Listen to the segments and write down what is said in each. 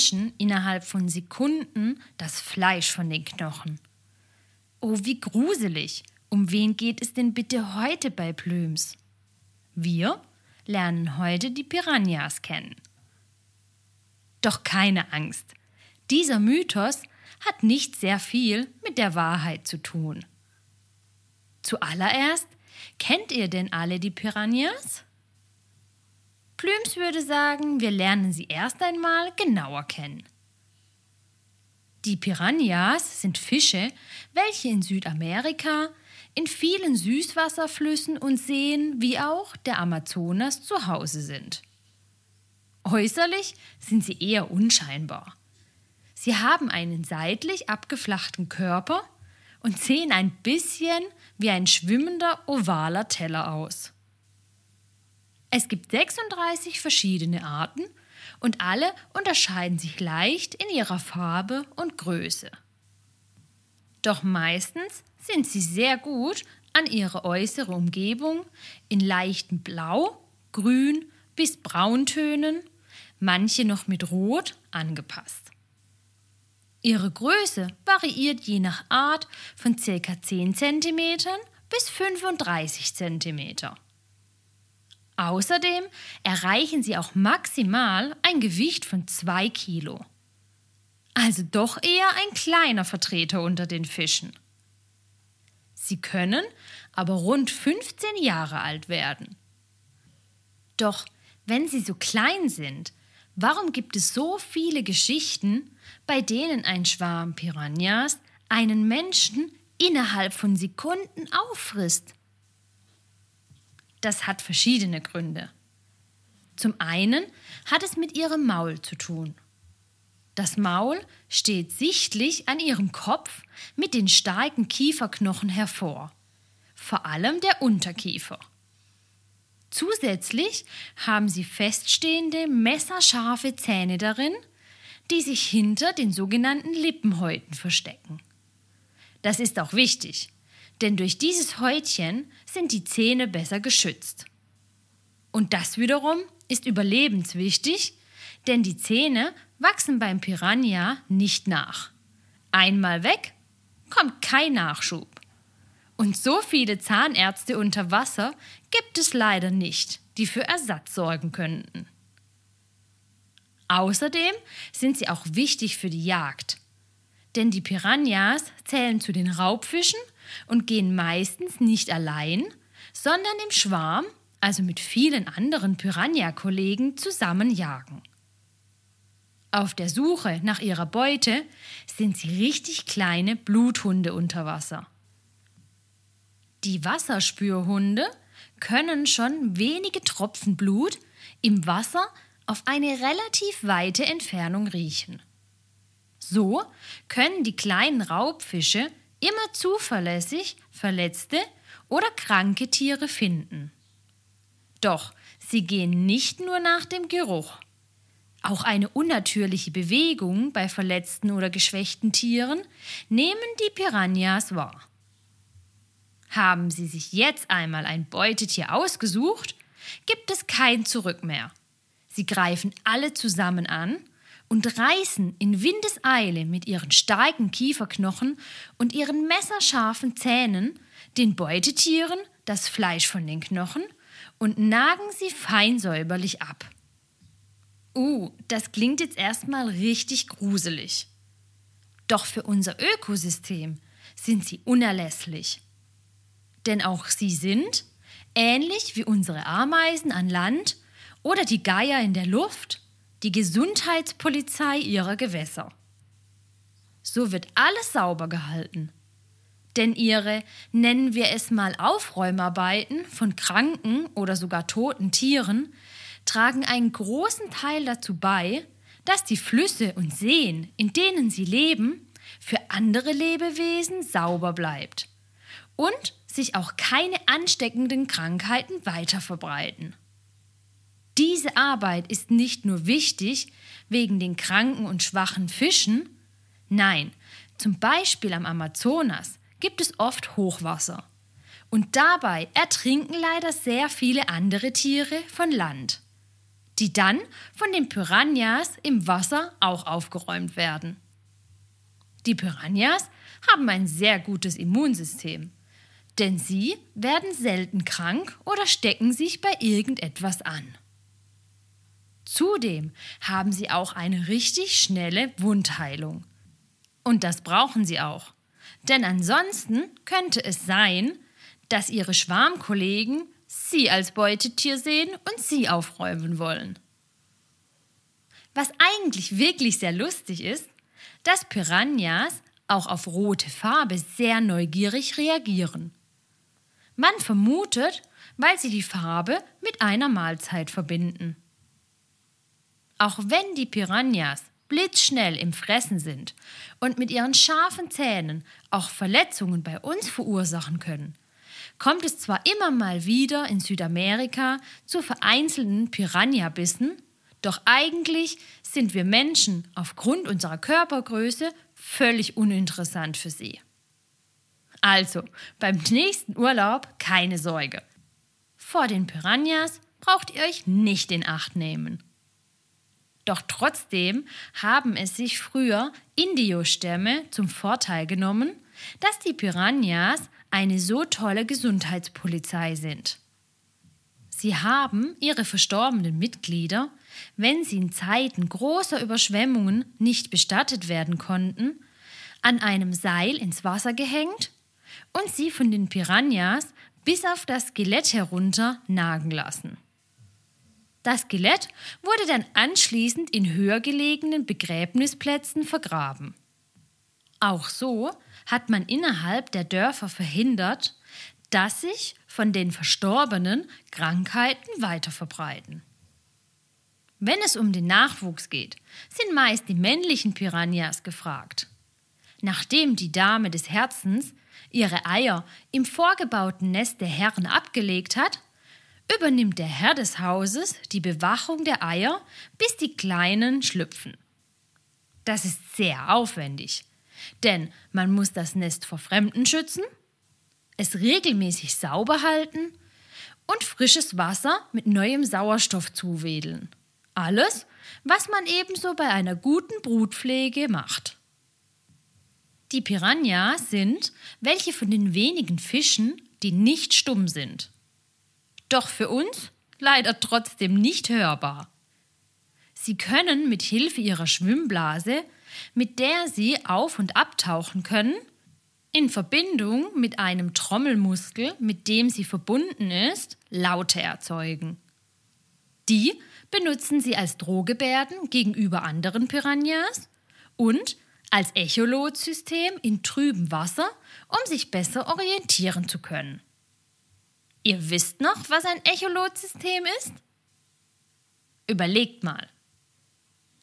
Menschen innerhalb von Sekunden das Fleisch von den Knochen. Oh, wie gruselig! Um wen geht es denn bitte heute bei Plüms? Wir lernen heute die Piranhas kennen. Doch keine Angst. Dieser Mythos hat nicht sehr viel mit der Wahrheit zu tun. Zuallererst, kennt ihr denn alle die Piranhas? Plüms würde sagen, wir lernen sie erst einmal genauer kennen. Die Piranhas sind Fische, welche in Südamerika, in vielen Süßwasserflüssen und Seen wie auch der Amazonas zu Hause sind. Äußerlich sind sie eher unscheinbar. Sie haben einen seitlich abgeflachten Körper und sehen ein bisschen wie ein schwimmender ovaler Teller aus. Es gibt 36 verschiedene Arten und alle unterscheiden sich leicht in ihrer Farbe und Größe. Doch meistens sind sie sehr gut an ihre äußere Umgebung in leichten Blau, Grün bis Brauntönen, manche noch mit Rot angepasst. Ihre Größe variiert je nach Art von ca. 10 cm bis 35 cm. Außerdem erreichen sie auch maximal ein Gewicht von 2 Kilo. Also doch eher ein kleiner Vertreter unter den Fischen. Sie können aber rund 15 Jahre alt werden. Doch wenn sie so klein sind, warum gibt es so viele Geschichten, bei denen ein Schwarm Piranhas einen Menschen innerhalb von Sekunden auffrisst? Das hat verschiedene Gründe. Zum einen hat es mit ihrem Maul zu tun. Das Maul steht sichtlich an ihrem Kopf mit den starken Kieferknochen hervor, vor allem der Unterkiefer. Zusätzlich haben sie feststehende, messerscharfe Zähne darin, die sich hinter den sogenannten Lippenhäuten verstecken. Das ist auch wichtig, denn durch dieses Häutchen sind die Zähne besser geschützt. Und das wiederum ist überlebenswichtig, denn die Zähne wachsen beim Piranha nicht nach. Einmal weg, kommt kein Nachschub. Und so viele Zahnärzte unter Wasser gibt es leider nicht, die für Ersatz sorgen könnten. Außerdem sind sie auch wichtig für die Jagd. Denn die Piranhas zählen zu den Raubfischen und gehen meistens nicht allein, sondern im Schwarm, also mit vielen anderen Piranha-Kollegen, zusammen jagen. Auf der Suche nach ihrer Beute sind sie richtig kleine Bluthunde unter Wasser. Die Wasserspürhunde können schon wenige Tropfen Blut im Wasser auf eine relativ weite Entfernung riechen. So können die kleinen Raubfische immer zuverlässig verletzte oder kranke Tiere finden. Doch sie gehen nicht nur nach dem Geruch. Auch eine unnatürliche Bewegung bei verletzten oder geschwächten Tieren nehmen die Piranhas wahr. Haben sie sich jetzt einmal ein Beutetier ausgesucht, gibt es kein Zurück mehr. Sie greifen alle zusammen an und reißen in Windeseile mit ihren starken Kieferknochen und ihren messerscharfen Zähnen den Beutetieren das Fleisch von den Knochen und nagen sie fein säuberlich ab. Uh, das klingt jetzt erstmal richtig gruselig. Doch für unser Ökosystem sind sie unerlässlich. Denn auch sie sind, ähnlich wie unsere Ameisen an Land oder die Geier in der Luft, die Gesundheitspolizei ihrer Gewässer. So wird alles sauber gehalten. Denn ihre, nennen wir es mal Aufräumarbeiten von kranken oder sogar toten Tieren, tragen einen großen Teil dazu bei, dass die Flüsse und Seen, in denen sie leben, für andere Lebewesen sauber bleibt und sich auch keine ansteckenden Krankheiten weiterverbreiten. Diese Arbeit ist nicht nur wichtig wegen den kranken und schwachen Fischen, nein, zum Beispiel am Amazonas gibt es oft Hochwasser. Und dabei ertrinken leider sehr viele andere Tiere von Land, die dann von den Piranhas im Wasser auch aufgeräumt werden. Die Piranhas haben ein sehr gutes Immunsystem, denn sie werden selten krank oder stecken sich bei irgendetwas an. Zudem haben sie auch eine richtig schnelle Wundheilung. Und das brauchen sie auch. Denn ansonsten könnte es sein, dass ihre Schwarmkollegen sie als Beutetier sehen und sie aufräumen wollen. Was eigentlich wirklich sehr lustig ist, dass Piranhas auch auf rote Farbe sehr neugierig reagieren. Man vermutet, weil sie die Farbe mit einer Mahlzeit verbinden. Auch wenn die Piranhas blitzschnell im Fressen sind und mit ihren scharfen Zähnen auch Verletzungen bei uns verursachen können, kommt es zwar immer mal wieder in Südamerika zu vereinzelten Piranha-Bissen, doch eigentlich sind wir Menschen aufgrund unserer Körpergröße völlig uninteressant für sie. Also, beim nächsten Urlaub keine Sorge. Vor den Piranhas braucht ihr euch nicht in Acht nehmen. Doch trotzdem haben es sich früher Indio-Stämme zum Vorteil genommen, dass die Piranhas eine so tolle Gesundheitspolizei sind. Sie haben ihre verstorbenen Mitglieder, wenn sie in Zeiten großer Überschwemmungen nicht bestattet werden konnten, an einem Seil ins Wasser gehängt und sie von den Piranhas bis auf das Skelett herunter nagen lassen. Das Skelett wurde dann anschließend in höher gelegenen Begräbnisplätzen vergraben. Auch so hat man innerhalb der Dörfer verhindert, dass sich von den Verstorbenen Krankheiten weiterverbreiten. Wenn es um den Nachwuchs geht, sind meist die männlichen Piranhas gefragt. Nachdem die Dame des Herzens ihre Eier im vorgebauten Nest der Herren abgelegt hat, übernimmt der Herr des Hauses die Bewachung der Eier, bis die Kleinen schlüpfen. Das ist sehr aufwendig, denn man muss das Nest vor Fremden schützen, es regelmäßig sauber halten und frisches Wasser mit neuem Sauerstoff zuwedeln. Alles, was man ebenso bei einer guten Brutpflege macht. Die Piranhas sind welche von den wenigen Fischen, die nicht stumm sind. Doch für uns leider trotzdem nicht hörbar. Sie können mit Hilfe ihrer Schwimmblase, mit der sie auf und abtauchen können, in Verbindung mit einem Trommelmuskel, mit dem sie verbunden ist, Laute erzeugen. Die benutzen sie als Drohgebärden gegenüber anderen Piranhas und als Echolotsystem in trübem Wasser, um sich besser orientieren zu können. Ihr wisst noch, was ein Echolotsystem ist? Überlegt mal.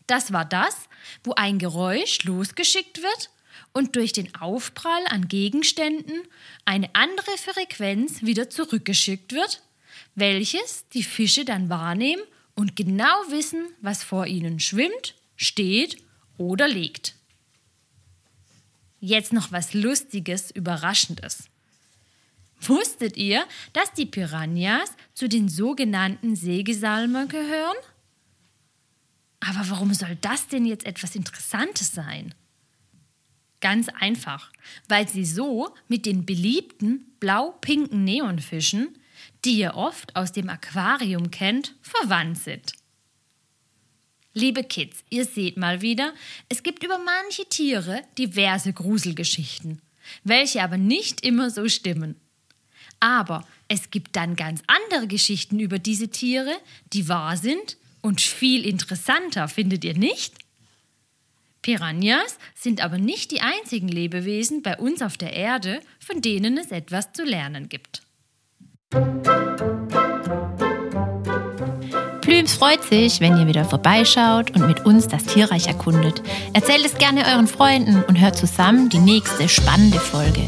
Das war das, wo ein Geräusch losgeschickt wird und durch den Aufprall an Gegenständen eine andere Frequenz wieder zurückgeschickt wird, welches die Fische dann wahrnehmen und genau wissen, was vor ihnen schwimmt, steht oder liegt. Jetzt noch was Lustiges, Überraschendes. Wusstet ihr, dass die Piranhas zu den sogenannten Sägesalmern gehören? Aber warum soll das denn jetzt etwas Interessantes sein? Ganz einfach, weil sie so mit den beliebten blau-pinken Neonfischen, die ihr oft aus dem Aquarium kennt, verwandt sind. Liebe Kids, ihr seht mal wieder, es gibt über manche Tiere diverse Gruselgeschichten, welche aber nicht immer so stimmen. Aber es gibt dann ganz andere Geschichten über diese Tiere, die wahr sind und viel interessanter, findet ihr nicht? Piranhas sind aber nicht die einzigen Lebewesen bei uns auf der Erde, von denen es etwas zu lernen gibt. Plüms freut sich, wenn ihr wieder vorbeischaut und mit uns das Tierreich erkundet. Erzählt es gerne euren Freunden und hört zusammen die nächste spannende Folge.